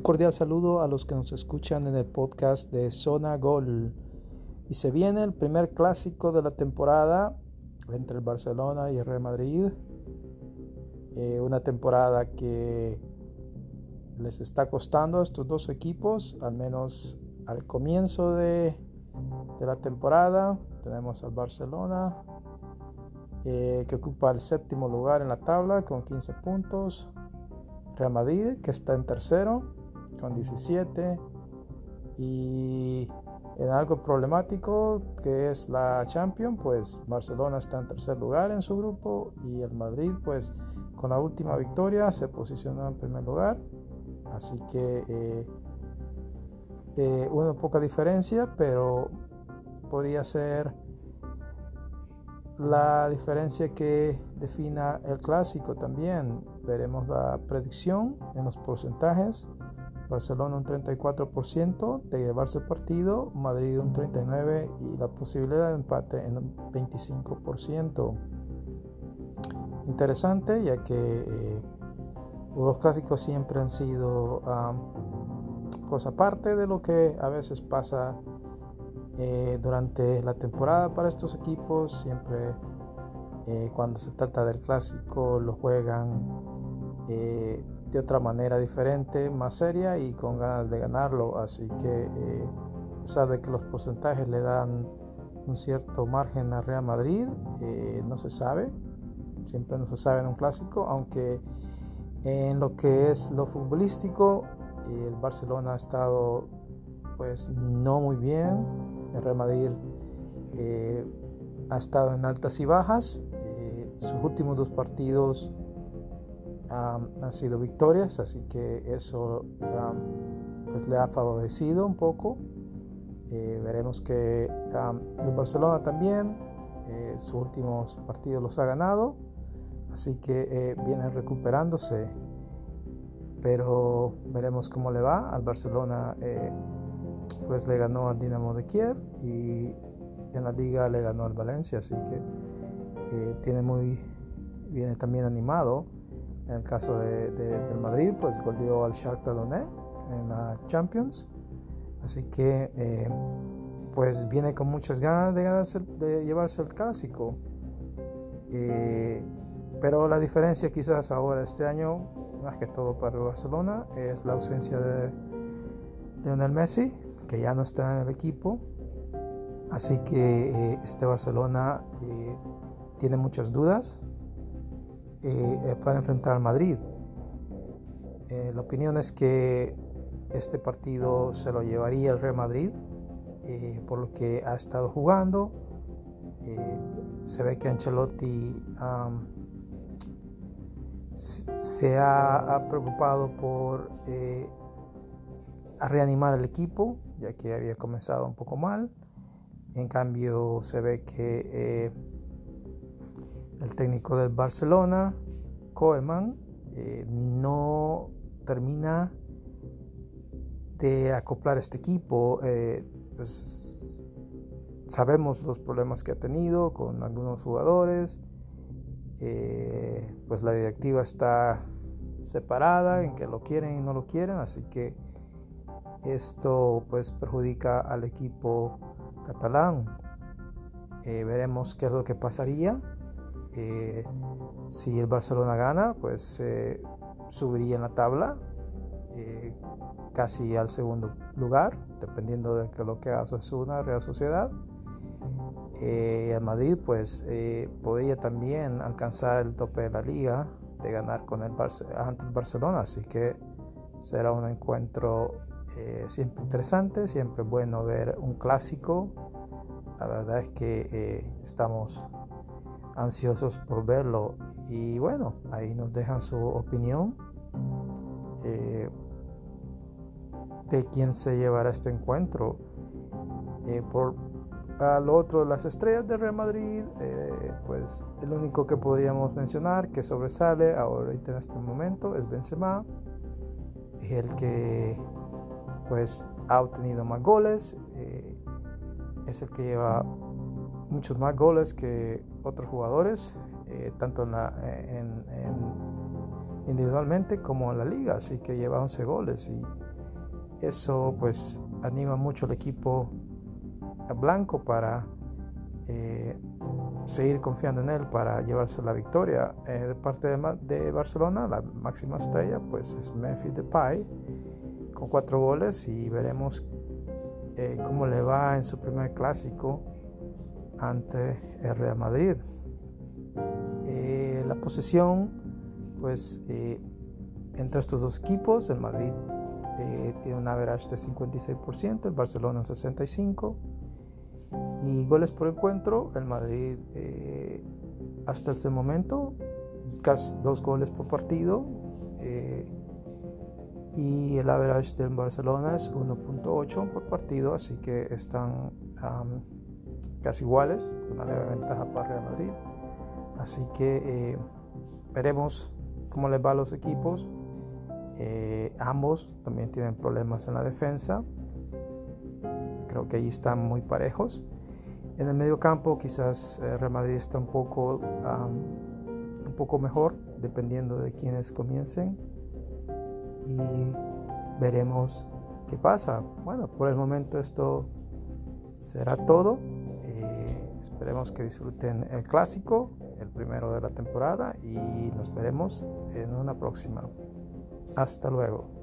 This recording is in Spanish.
Un cordial saludo a los que nos escuchan en el podcast de Zona Gol. Y se viene el primer clásico de la temporada entre el Barcelona y el Real Madrid. Eh, una temporada que les está costando a estos dos equipos, al menos al comienzo de, la temporada. Tenemos al Barcelona eh, que ocupa el séptimo lugar en la tabla con 15 puntos. Real Madrid que está en tercero con 17 y en algo problemático que es la Champions, pues Barcelona está en tercer lugar en su grupo y el Madrid pues con la última victoria se posicionó en primer lugar. Así que eh, eh, una poca diferencia, pero podría ser la diferencia que defina el clásico también. Veremos la predicción en los porcentajes. Barcelona un 34% de llevarse el partido, Madrid un 39% y la posibilidad de empate en un 25%. Interesante ya que eh, los clásicos siempre han sido cosa aparte de lo que a veces pasa eh, durante la temporada para estos equipos. Siempre eh, cuando se trata del clásico lo juegan de otra manera diferente, más seria y con ganas de ganarlo. Así que, eh, a pesar de que los porcentajes le dan un cierto margen a Real Madrid, eh, no se sabe, siempre no se sabe en un clásico, aunque en lo que es lo futbolístico, el Barcelona ha estado pues no muy bien, el Real Madrid eh, ha estado en altas y bajas, sus últimos dos partidos han sido victorias, así que eso pues le ha favorecido un poco. Eh, veremos que el Barcelona también eh, sus últimos partidos los ha ganado, así que eh, viene recuperándose. Pero veremos cómo le va. Al Barcelona pues le ganó al Dinamo de Kiev y en la liga le ganó al Valencia, así que tiene muy viene también animado en el caso de, del Madrid, pues goleó al Shakhtar Donetsk en la Champions. Así que eh, pues viene con muchas ganas de, llevarse el clásico. Eh, pero la diferencia quizás ahora este año, más que todo para el Barcelona, es la ausencia de Lionel Messi, que ya no está en el equipo. Así que eh, este Barcelona tiene muchas dudas eh, para enfrentar al Madrid. Eh, la opinión es que este partido se lo llevaría el Real Madrid eh, por lo que ha estado jugando. se ve que Ancelotti se ha, preocupado por reanimar el equipo, ya que había comenzado un poco mal. En cambio, se ve que el técnico del Barcelona, Koeman, eh, no termina de acoplar este equipo. Eh, pues, sabemos los problemas que ha tenido con algunos jugadores. Eh, pues la directiva está separada en que lo quieren y no lo quieren, así que esto pues perjudica al equipo catalán. veremos qué es lo que pasaría eh, si el Barcelona gana, pues subiría en la tabla eh, casi al segundo lugar, dependiendo de que lo que haga una Real Sociedad. Eh, el Madrid, pues podría también alcanzar el tope de la liga de ganar con el ante el Barcelona, así que será un encuentro siempre interesante, siempre bueno ver un clásico. La verdad es que estamos ansiosos por verlo. Y bueno, ahí nos dejan su opinión eh, de quién se llevará este encuentro. Eh, por al otro, las estrellas de Real Madrid, eh, pues el único que podríamos mencionar que sobresale ahorita en este momento es Benzema, el que pues ha obtenido más goles, es el que lleva muchos más goles que otros jugadores, eh, tanto en la, individualmente como en la liga, así que lleva 11 goles y eso pues anima mucho al equipo blanco para eh, seguir confiando en él para llevarse la victoria. Eh, de parte de, Barcelona, la máxima estrella pues es Memphis Depay con cuatro goles y veremos cómo le va en su primer clásico ante el Real Madrid. la posesión pues entre estos dos equipos, el Madrid tiene un average de 56%, el Barcelona un 65%. Y goles por encuentro, el Madrid eh, hasta este momento, casi dos goles por partido. Eh, y el average del Barcelona es 1.8 por partido, así que están casi iguales, una leve ventaja para Real Madrid. Así que eh, veremos cómo les va a los equipos. ambos también tienen problemas en la defensa. Creo que ahí están muy parejos. En el medio campo quizás eh, Real Madrid está un poco, un poco mejor, dependiendo de quienes comiencen. Y veremos qué pasa. Bueno, por el momento esto será todo. Esperemos que disfruten el clásico, el primero de la temporada, y nos veremos en una próxima. Hasta luego.